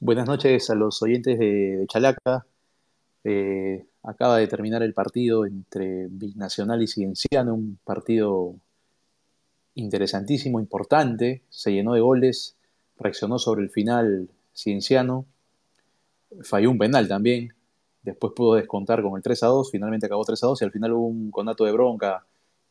Buenas noches a los oyentes de, Chalaca. Eh, acaba de terminar el partido entre Binacional y Cienciano, un partido interesantísimo, importante, se llenó de goles, reaccionó sobre el final Cienciano, falló un penal también, después pudo descontar con el 3 a 2, finalmente acabó 3 a 2 y al final hubo un conato de bronca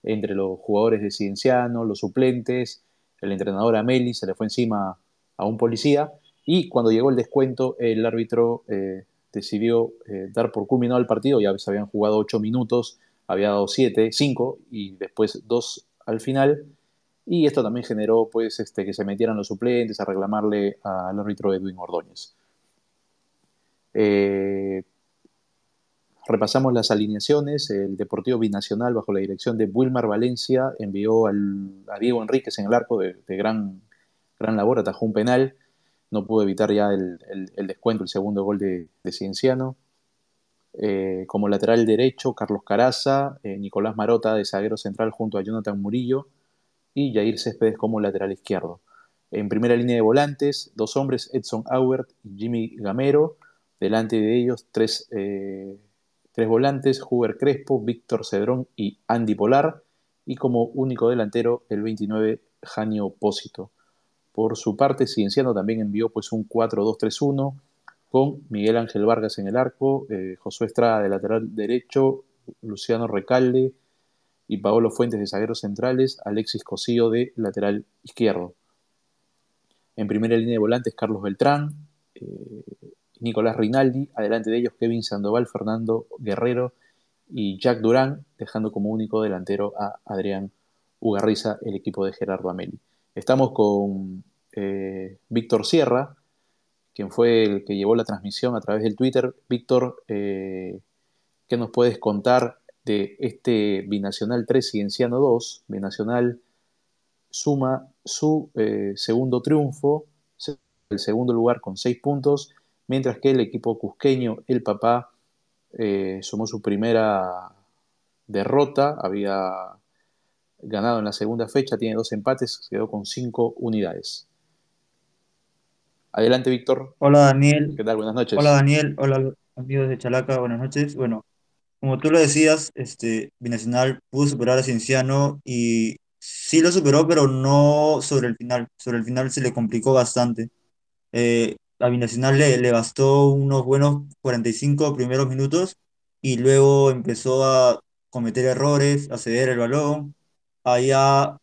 entre los jugadores de Cienciano, los suplentes, el entrenador Ameli se le fue encima a un policía y cuando llegó el descuento el árbitro eh, decidió eh, dar por culminado el partido, ya se habían jugado 8 minutos, había dado 7, 5 y después 2 al final y esto también generó pues, este, que se metieran los suplentes a reclamarle al árbitro Edwin Ordóñez. Eh, repasamos las alineaciones. El Deportivo Binacional, bajo la dirección de Wilmar Valencia, envió a Diego Enríquez en el arco de, gran, gran labor, atajó un penal. No pudo evitar ya el, descuento, el segundo gol de, Cienciano. Eh, como lateral derecho, Carlos Caraza, eh, Nicolás Marota de zaguero central junto a Jonathan Murillo y Jair Céspedes como lateral izquierdo. En primera línea de volantes, dos hombres, Edson Aubert y Jimmy Gamero. Delante de ellos, tres, eh, tres volantes, Huber Crespo, Víctor Cedrón y Andy Polar. Y como único delantero, el 29, Janio Pósito. Por su parte, Cienciano también envió pues, un 4-2-3-1 con Miguel Ángel Vargas en el arco, eh, Josué Estrada de lateral derecho, Luciano Recalde, y Paolo Fuentes de zagueros centrales, Alexis Cosío de lateral izquierdo. En primera línea de volantes, Carlos Beltrán, eh, Nicolás Rinaldi, adelante de ellos Kevin Sandoval, Fernando Guerrero y Jack Durán, dejando como único delantero a Adrián Ugarriza, el equipo de Gerardo Ameli. Estamos con eh, Víctor Sierra, quien fue el que llevó la transmisión a través del Twitter. Víctor, eh, ¿qué nos puedes contar de este Binacional 3 Cienciano 2, Binacional suma su eh, segundo triunfo, el segundo lugar con 6 puntos, mientras que el equipo cusqueño, el papá, sumó su primera derrota, había ganado en la segunda fecha, tiene dos empates, quedó con 5 unidades. Adelante, Víctor. Hola, Daniel. ¿Qué tal? Buenas noches. Hola, Daniel. Hola, amigos de Chalaca. Buenas noches. Bueno, como tú lo decías, este, Binacional pudo superar a Cienciano y sí lo superó, pero no sobre el final. Sobre el final se le complicó bastante. Eh, a Binacional le, le bastó unos buenos 45 primeros minutos y luego empezó a cometer errores, a ceder el balón, a ya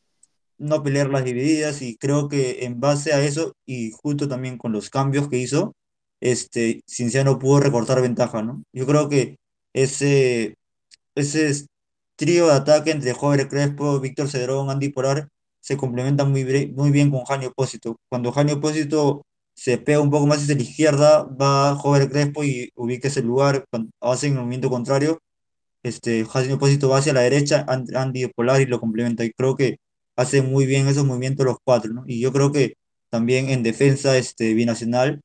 no pelear las divididas y creo que en base a eso y justo también con los cambios que hizo, este, Cienciano pudo recortar ventaja, ¿no? Yo creo que ese, ese trío de ataque entre Jover Crespo, Víctor Cedrón, Andy Polar se complementa muy, muy bien con Janio Opósito. Cuando Janio Opósito se pega un poco más hacia la izquierda, va Jover Crespo y ubica ese lugar, hace el movimiento contrario. Este, Janio Opósito va hacia la derecha, Andy y lo complementa. Y creo que hace muy bien esos movimientos los cuatro, ¿no? Y yo creo que también en defensa este, binacional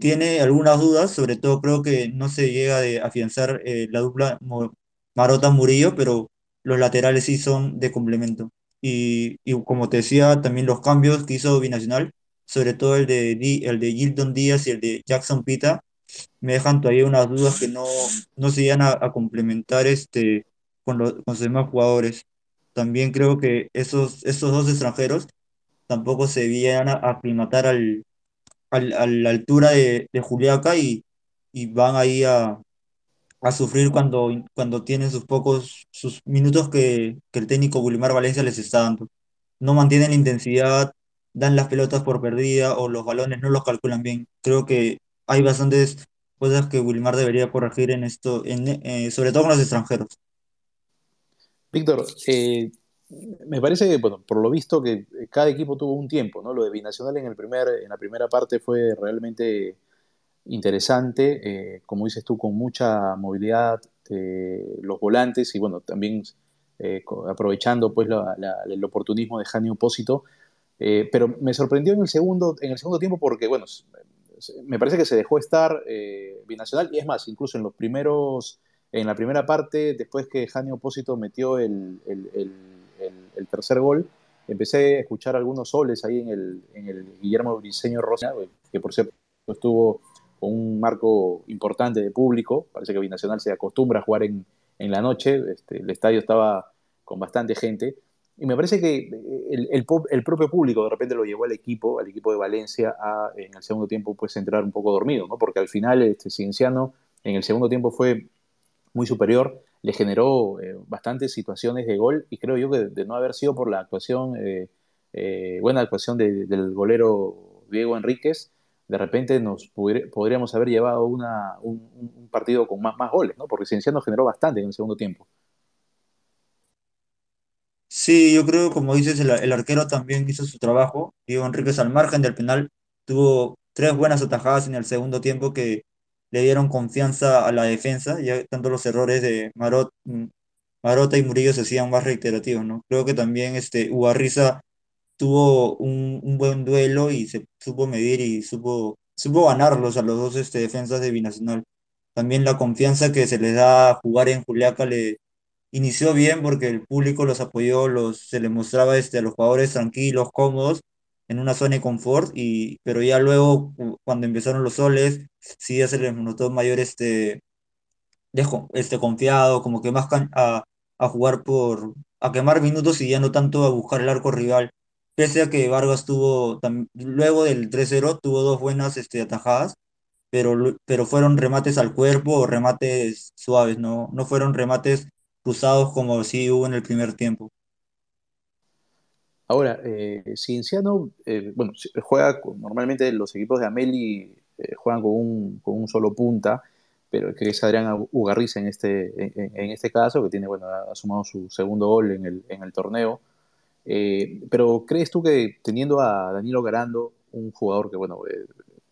tiene algunas dudas, sobre todo creo que no se llega a afianzar eh, la dupla Marota-Murillo, pero los laterales sí son de complemento. Y, como te decía, también los cambios que hizo Binacional, sobre todo el de, el de Gildon Díaz y el de Jackson Pita, me dejan todavía unas dudas que no, no se llegan a, complementar este, con, los, con demás jugadores. También creo que esos, esos dos extranjeros tampoco se a aclimatar al, a la altura de, Juliaca y, van ahí a, sufrir cuando, cuando tienen sus pocos sus minutos que, el técnico Wilmar Valencia les está dando. No mantienen la intensidad, dan las pelotas por perdida o los balones no los calculan bien. Creo que hay bastantes cosas que Wilmar debería corregir en esto, eh, sobre todo con los extranjeros. Víctor, eh, me parece que, bueno, por lo visto que cada equipo tuvo un tiempo, ¿no? Lo de Binacional en, el primer, en la primera parte fue realmente interesante, eh, como dices tú, con mucha movilidad los volantes y, bueno, también aprovechando pues el oportunismo de Jani Opósito, pero me sorprendió en el, segundo, en el segundo tiempo porque, bueno, me parece que se dejó estar Binacional. Y es más, incluso en los primeros, en la primera parte, después que Jani Opósito metió el el, tercer gol, empecé a escuchar algunos soles ahí en el, en el Guillermo Briceño Rosa, que por cierto estuvo con un marco importante de público, parece que Binacional se acostumbra a jugar en, en la noche, este, el estadio estaba con bastante gente, y me parece que el, el, el, propio público de repente lo llevó al equipo, al equipo de Valencia, a en el segundo tiempo pues entrar un poco dormido, ¿no? porque al final este Cienciano en el segundo tiempo fue muy superior, le generó eh, bastantes situaciones de gol y creo yo que de, no haber sido por la actuación, eh, eh, buena actuación de, del golero Diego Enríquez, de repente nos podríamos haber llevado una, un, un, partido con más, más goles, ¿no? porque Cienciano generó bastante en el segundo tiempo. Sí, yo creo, como dices, el, arquero también hizo su trabajo. Diego Enríquez al margen del penal tuvo tres buenas atajadas en el segundo tiempo que le dieron confianza a la defensa, ya tanto los errores de Marot, Marota y Murillo se hacían más reiterativos, ¿no? Creo que también este, Ubarriza tuvo un, un, buen duelo y se supo medir y supo, supo ganarlos a los dos este, defensas de Binacional. También la confianza que se les da a jugar en Juliaca le inició bien porque el público los apoyó, los, se les mostraba este, a los jugadores tranquilos, cómodos, en una zona de confort, y, pero ya luego, cuando empezaron los soles, sí ya se les notó mayor este, dejo, este confiado, como que más a, a jugar por, a quemar minutos y ya no tanto a buscar el arco rival. Pese a que Vargas tuvo, luego del 3-0, tuvo dos buenas este, atajadas, pero, pero fueron remates al cuerpo o remates suaves, no, no fueron remates cruzados como sí hubo en el primer tiempo. Ahora, eh, Cienciano, eh, bueno, juega normalmente los equipos de Ameli eh, juegan con un, con un, solo punta, pero que es Adrián Ugarriza en este, en, este caso, que tiene, bueno, ha sumado su segundo gol en el, en el torneo. Eh, pero ¿crees tú que teniendo a Danilo Garando, un jugador que, bueno,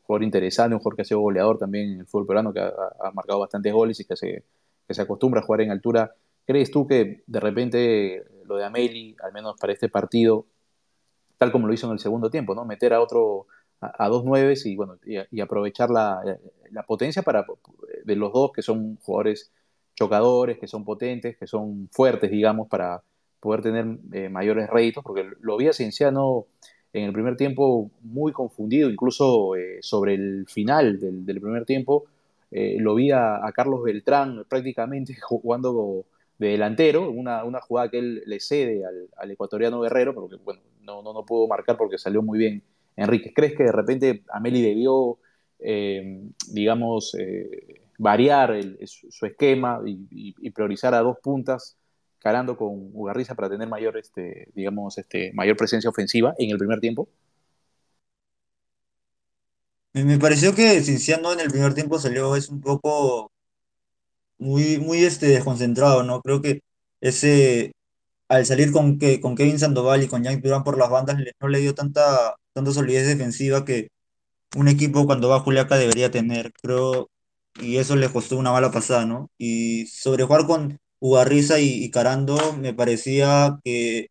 jugador interesante, un jugador que ha sido goleador también en el fútbol peruano, que ha, ha marcado bastantes goles y que se, que se acostumbra a jugar en altura, ¿crees tú que de repente lo de Ameli, al menos para este partido, tal como lo hizo en el segundo tiempo, ¿no? Meter a otro, a, dos nueves y, bueno, y, aprovechar la, la, potencia para, de los dos, que son jugadores chocadores, que son potentes, que son fuertes, digamos, para poder tener eh, mayores réditos, porque lo vi a Cienciano en el primer tiempo muy confundido, incluso eh, sobre el final del, del primer tiempo, eh, lo vi a, Carlos Beltrán prácticamente jugando de delantero, una, una jugada que él le cede al, ecuatoriano Guerrero, pero que bueno, no, no, no pudo marcar porque salió muy bien Enrique. ¿Crees que de repente Ameli debió, eh, digamos, eh, variar su esquema y, priorizar a dos puntas, carando con Ugarriza para tener mayor, este, digamos, este, mayor presencia ofensiva en el primer tiempo? Me pareció que Cinciano en el primer tiempo salió es un poco muy, muy este, desconcentrado, ¿no? Creo que ese, al salir con, que, con Kevin Sandoval y con Yank Durán por las bandas, no le dio tanta, tanta solidez defensiva que un equipo cuando va a Juliaca debería tener, creo, y eso le costó una mala pasada, ¿no? Y sobre jugar con Ugarriza y, y Carando, me parecía que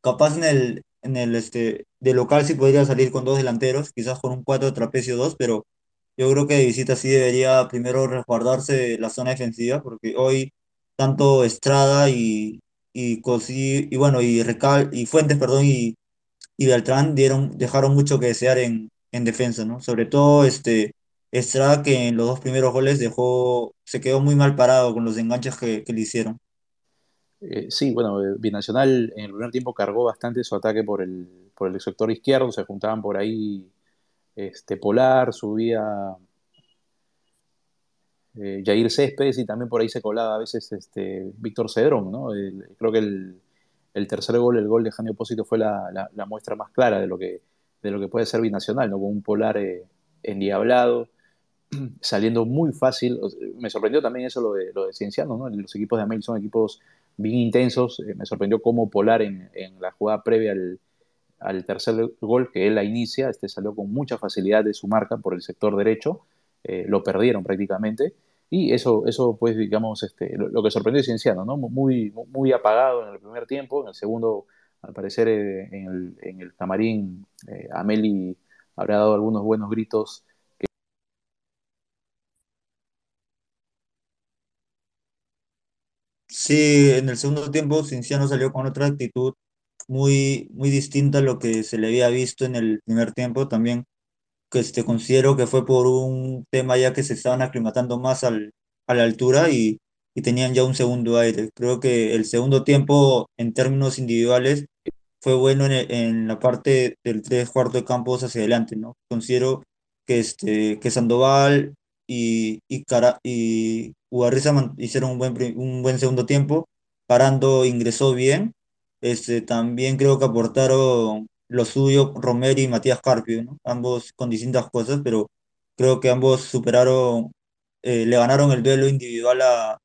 capaz en el, en el este, de local sí podría salir con dos delanteros, quizás con un 4 trapecio 2, pero yo creo que de visita sí debería primero resguardarse la zona defensiva, porque hoy tanto Estrada y, y, Cosí, y bueno, y, Recal, y Fuentes, perdón, y, y Beltrán dieron, dejaron mucho que desear en, en defensa, ¿no? Sobre todo este Estrada que en los dos primeros goles dejó, se quedó muy mal parado con los enganches que, le hicieron. Eh, sí, bueno, eh, Binacional en el primer tiempo cargó bastante su ataque por el, por el sector izquierdo, se juntaban por ahí este, Polar, subía eh, Jair Céspedes y también por ahí se colaba a veces este, Víctor Cedrón, ¿no? Creo que el, el, tercer gol, el gol de Janio Opósito fue la, la, la, muestra más clara de lo que, de lo que puede ser Binacional, ¿no? Con un Polar eh, endiablado, saliendo muy fácil. Me sorprendió también eso lo de, lo de Cienciano, ¿no? Los equipos de Amel son equipos bien intensos. Eh, me sorprendió cómo Polar en, en la jugada previa al, al, tercer gol que él la inicia, este salió con mucha facilidad de su marca por el sector derecho. Eh, lo perdieron prácticamente. Y eso, eso pues, digamos, este, lo, que sorprendió a Cienciano, ¿no? Muy, muy apagado en el primer tiempo. En el segundo, al parecer, eh, en, el, en, el, camarín, eh, Ameli habrá dado algunos buenos gritos Sí, en el segundo tiempo Cinciano salió con otra actitud muy, muy distinta a lo que se le había visto en el primer tiempo. También que este, considero que fue por un tema ya que se estaban aclimatando más al, a la altura y, y tenían ya un segundo aire. Creo que el segundo tiempo en términos individuales fue bueno en, el- en la parte del tres cuartos de campos hacia adelante, ¿no? Considero que, este, que Sandoval y, y, Cara- y Ugarriza hicieron un buen, un buen segundo tiempo. Parando ingresó bien. Este, también creo que aportaron lo suyo Romero y Matías Carpio, ¿no? Ambos con distintas cosas, pero creo que ambos superaron, eh, le ganaron el duelo individual a,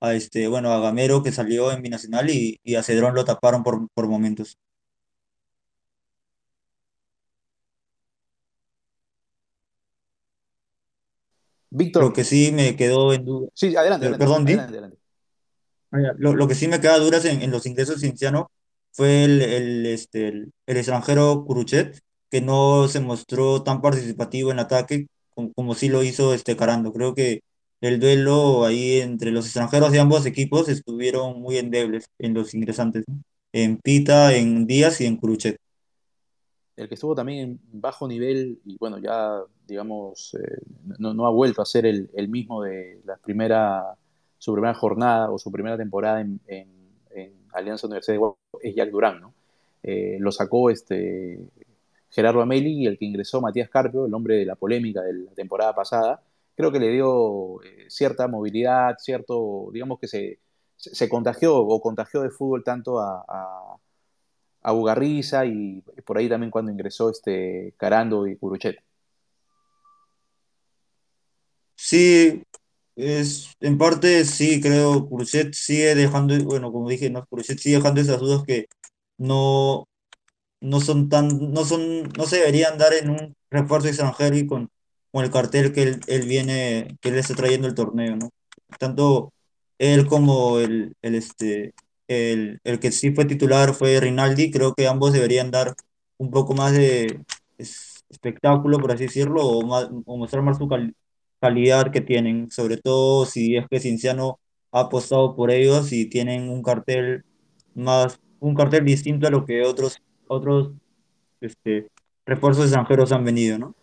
a este, bueno, a Gamero que salió en Binacional y, y a Cedrón lo taparon por, por momentos. Lo Víctor, que sí me quedó en duda, sí, adelante, per- adelante, perdón, adelante, adelante. Lo, que sí me queda dudas en, en los ingresos Cienciano fue el, el, este, el, extranjero Curuchet, que no se mostró tan participativo en ataque como, sí lo hizo este Carando. Creo que el duelo ahí entre los extranjeros de ambos equipos estuvieron muy endebles en los ingresantes. En Pita, en Díaz y en Curuchet. El que estuvo también en bajo nivel y bueno, ya digamos, eh, no, no ha vuelto a ser el, el mismo de la primera, su primera jornada o su primera temporada en, Alianza Universidad de Guadalajara, es Jack Durán, ¿no? Eh, lo sacó este Gerardo Ameli y el que ingresó Matías Carpio, el hombre de la polémica de la temporada pasada, creo que le dio eh, cierta movilidad, cierto, digamos que se, se, contagió o contagió de fútbol tanto a, a a Ugarriza y por ahí también cuando ingresó este Carando y Curuchet. Sí, es, en parte sí, creo, Curuchet sigue dejando, bueno, como dije, no, Curuchet sigue dejando esas dudas que no no son tan, no son, no se deberían dar en un refuerzo extranjero y con, con el cartel que él, él viene, que él está trayendo el torneo, ¿no? Tanto él como el, el, este, el, el que sí fue titular fue Rinaldi, creo que ambos deberían dar un poco más de es- espectáculo, por así decirlo, o, más- o mostrar más su cal- calidad que tienen, sobre todo si es que Cienciano ha apostado por ellos y tienen un cartel más, un cartel distinto a lo que otros otros este, refuerzos extranjeros han venido, ¿no?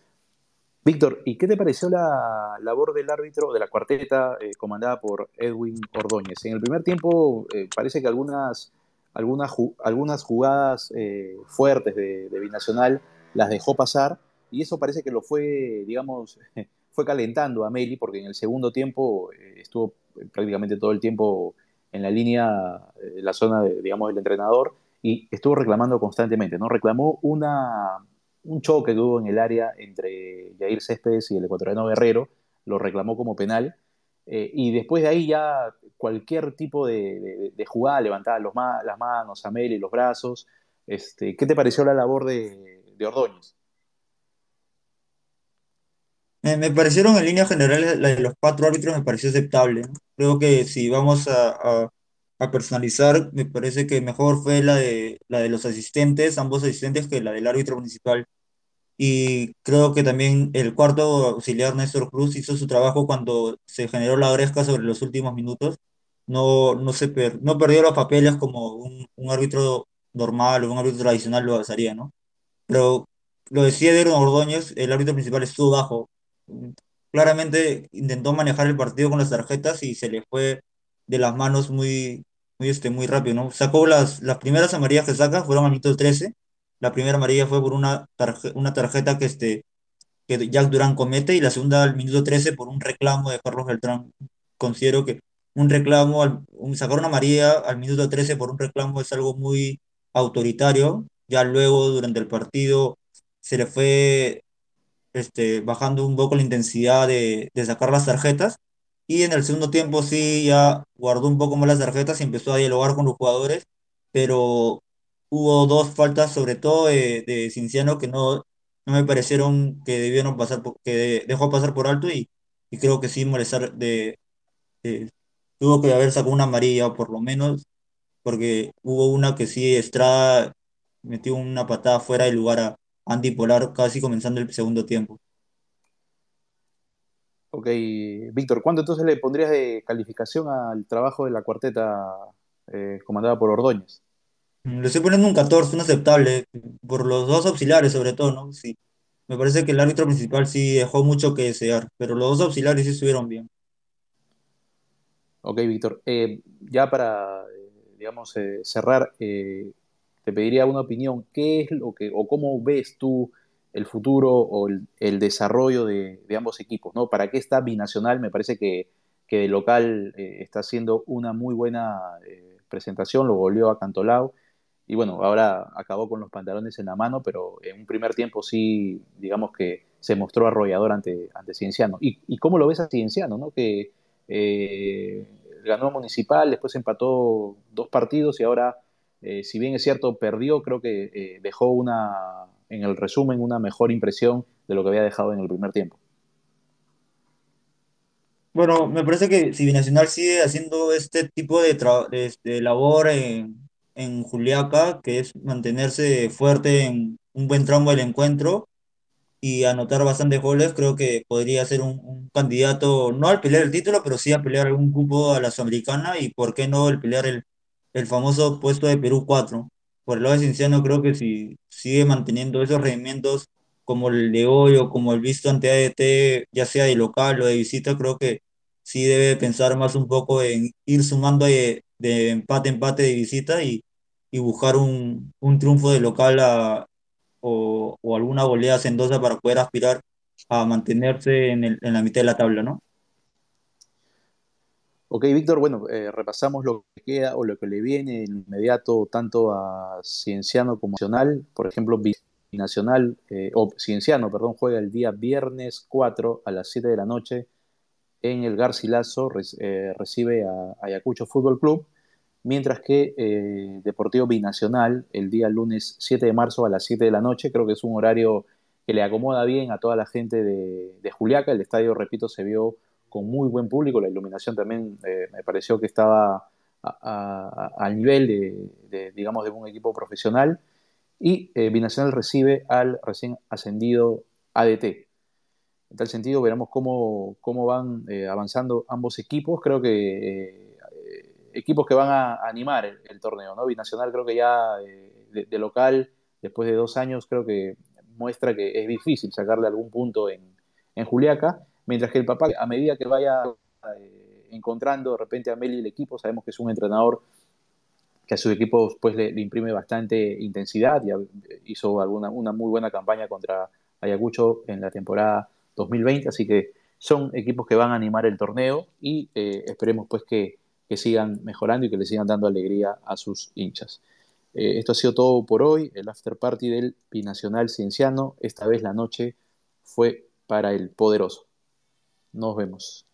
Víctor, ¿y qué te pareció la labor del árbitro de la cuarteta eh, comandada por Edwin Ordóñez? En el primer tiempo eh, parece que algunas, algunas, ju algunas jugadas eh, fuertes de, de, Binacional las dejó pasar y eso parece que lo fue, digamos, fue calentando a Meli porque en el segundo tiempo eh, estuvo prácticamente todo el tiempo en la línea, en la zona, de, digamos, del entrenador y estuvo reclamando constantemente, ¿no? Reclamó una, un choque que hubo en el área entre Jair Céspedes y el ecuatoriano Guerrero, lo reclamó como penal, eh, y después de ahí ya cualquier tipo de, jugada levantaba las manos, a Meli, los brazos. Este, ¿Qué te pareció la labor de, de Ordóñez? Me, me, parecieron en líneas generales la de los cuatro árbitros me pareció aceptable. Creo que si vamos a, a, personalizar, me parece que mejor fue la de, la de los asistentes, ambos asistentes, que la del árbitro principal. Y creo que también el cuarto auxiliar, Néstor Cruz, hizo su trabajo cuando se generó la gresca sobre los últimos minutos. No, no, se per, no perdió los papeles como un, árbitro normal o un árbitro tradicional lo haría, ¿no? Pero lo decía Eder Ordóñez, el árbitro principal estuvo bajo. Claramente intentó manejar el partido con las tarjetas y se le fue de las manos muy, muy, este, muy rápido, ¿no? Sacó las, las primeras amarillas que saca, fueron a minuto 13 la primera amarilla fue por una, tarje una tarjeta que, este, que Jack Durán comete y la segunda al minuto 13 por un reclamo de Carlos Beltrán. Considero que un reclamo, al, un, sacar una amarilla al minuto 13 por un reclamo es algo muy autoritario. Ya luego, durante el partido, se le fue este, bajando un poco la intensidad de, sacar las tarjetas. Y en el segundo tiempo sí ya guardó un poco más las tarjetas y empezó a dialogar con los jugadores, pero hubo dos faltas, sobre todo de, de Cinciano, que no, no me parecieron que debieron pasar, por, que dejó pasar por alto y, y creo que sí molestar de, de, tuvo que haber sacado una amarilla por lo menos, porque hubo una que sí Estrada metió una patada fuera de lugar a Andy Polar casi comenzando el segundo tiempo. Ok, Víctor, ¿cuánto entonces le pondrías de calificación al trabajo de la cuarteta eh, comandada por Ordóñez? Le estoy poniendo un 14, un aceptable, por los dos auxiliares sobre todo, ¿no? Sí. Me parece que el árbitro principal sí dejó mucho que desear, pero los dos auxiliares sí estuvieron bien. Ok, Víctor. Eh, ya para, eh, digamos, cerrar, te pediría una opinión. ¿Qué es lo que, o cómo ves tú el futuro o el, desarrollo de, ambos equipos, ¿no? ¿Para qué está Binacional? Me parece que, que local eh, está haciendo una muy buena eh, presentación, lo goleó a Cantolao. Y bueno, ahora acabó con los pantalones en la mano, pero en un primer tiempo sí, digamos que se mostró arrollador ante, ante Cienciano. ¿Y, cómo lo ves a Cienciano, ¿no? Que eh, ganó a Municipal, después empató dos partidos y ahora, eh, si bien es cierto, perdió, creo que eh, dejó una, en el resumen, una mejor impresión de lo que había dejado en el primer tiempo. Bueno, me parece que si Binacional sigue haciendo este tipo de, de- de labor en, en Juliaca, que es mantenerse fuerte en un buen tramo del encuentro, y anotar bastantes goles, creo que podría ser un, un candidato, no al pelear el título, pero sí a pelear algún cupo a la Sudamericana y por qué no el pelear el, el famoso puesto de Perú cuatro Por el lado de Cienciano, creo que si sigue manteniendo esos rendimientos como el de hoy o como el visto ante ADT, ya sea de local o de visita, creo que sí debe pensar más un poco en ir sumando de, de empate empate de visita y, y buscar un, un triunfo de local o, o alguna goleada hacendosa para poder aspirar a mantenerse en, el- en la mitad de la tabla, ¿no? Ok, Víctor, bueno, eh, repasamos lo que queda o lo que le viene en inmediato tanto a Cienciano como a Nacional. Por ejemplo, Binacional, eh, o Cienciano, perdón, juega el día viernes 4 a las 7 de la noche en el Garcilaso, eh, recibe a Ayacucho Fútbol Club, mientras que Deportivo Binacional el día lunes 7 de marzo a las 7 de la noche, creo que es un horario que le acomoda bien a toda la gente de, de Juliaca. El estadio, repito, se vio con muy buen público, la iluminación también eh, me pareció que estaba al nivel de, de, digamos, de un equipo profesional. Y eh, Binacional recibe al recién ascendido ADT. En tal sentido, veremos cómo, cómo van eh, avanzando ambos equipos. Creo que eh, equipos que van a animar el, el torneo, ¿no? Binacional creo que ya eh, de, de local, después de dos años, creo que muestra que es difícil sacarle algún punto en, en Juliaca, mientras que el papá, a medida que vaya eh, encontrando de repente a Meli el equipo, sabemos que es un entrenador que a su equipo pues, le, le imprime bastante intensidad, ya hizo alguna, una muy buena campaña contra Ayacucho en la temporada 2020, así que son equipos que van a animar el torneo y eh, esperemos pues que, que, sigan mejorando y que le sigan dando alegría a sus hinchas. Eh, esto ha sido todo por hoy, el after party del Binacional Cienciano, esta vez la noche fue para el poderoso. Nos vemos.